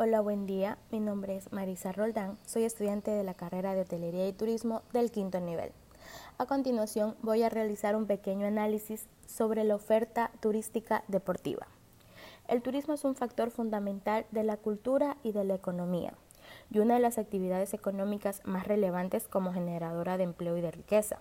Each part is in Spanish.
Hola, buen día. Mi nombre es Marisa Roldán. Soy estudiante de la carrera de Hotelería y Turismo del quinto nivel. A continuación voy a realizar un pequeño análisis sobre la oferta turística deportiva. El turismo es un factor fundamental de la cultura y de la economía y una de las actividades económicas más relevantes como generadora de empleo y de riqueza.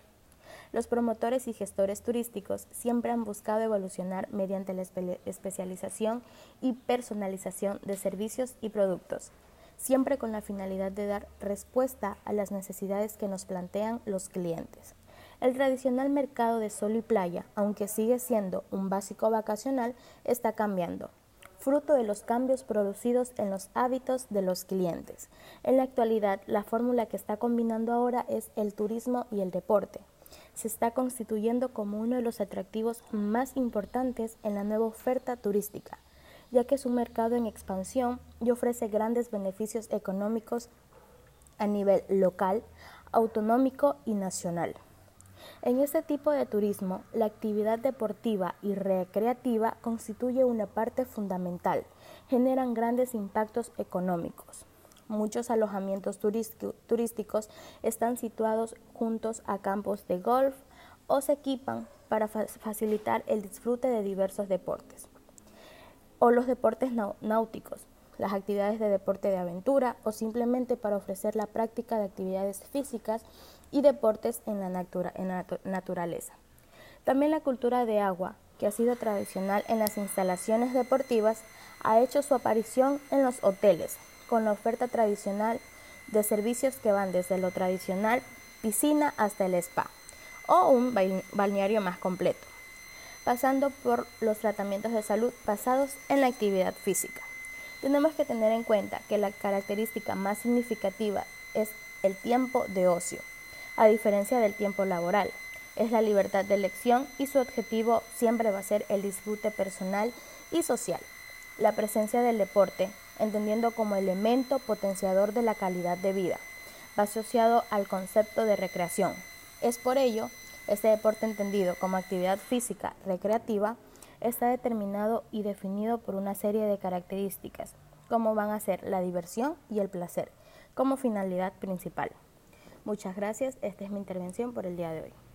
Los promotores y gestores turísticos siempre han buscado evolucionar mediante la especialización y personalización de servicios y productos, siempre con la finalidad de dar respuesta a las necesidades que nos plantean los clientes. El tradicional mercado de sol y playa, aunque sigue siendo un básico vacacional, está cambiando, fruto de los cambios producidos en los hábitos de los clientes. En la actualidad, la fórmula que está combinando ahora es el turismo y el deporte se está constituyendo como uno de los atractivos más importantes en la nueva oferta turística, ya que es un mercado en expansión y ofrece grandes beneficios económicos a nivel local, autonómico y nacional. En este tipo de turismo, la actividad deportiva y recreativa constituye una parte fundamental, generan grandes impactos económicos. Muchos alojamientos turísticos están situados juntos a campos de golf o se equipan para facilitar el disfrute de diversos deportes. O los deportes náuticos, las actividades de deporte de aventura o simplemente para ofrecer la práctica de actividades físicas y deportes en la, en naturaleza. También la cultura de agua, que ha sido tradicional en las instalaciones deportivas, ha hecho su aparición en los hoteles, con la oferta tradicional de servicios que van desde lo tradicional, piscina, hasta el spa o un balneario más completo, pasando por los tratamientos de salud basados en la actividad física. Tenemos que tener en cuenta que la característica más significativa es el tiempo de ocio, a diferencia del tiempo laboral. Es la libertad de elección y su objetivo siempre va a ser el disfrute personal y social. La presencia del deporte entendiendo como elemento potenciador de la calidad de vida. Va asociado al concepto de recreación. Es por ello, este deporte entendido como actividad física recreativa está determinado y definido por una serie de características, como van a ser la diversión y el placer, como finalidad principal. Muchas gracias, esta es mi intervención por el día de hoy.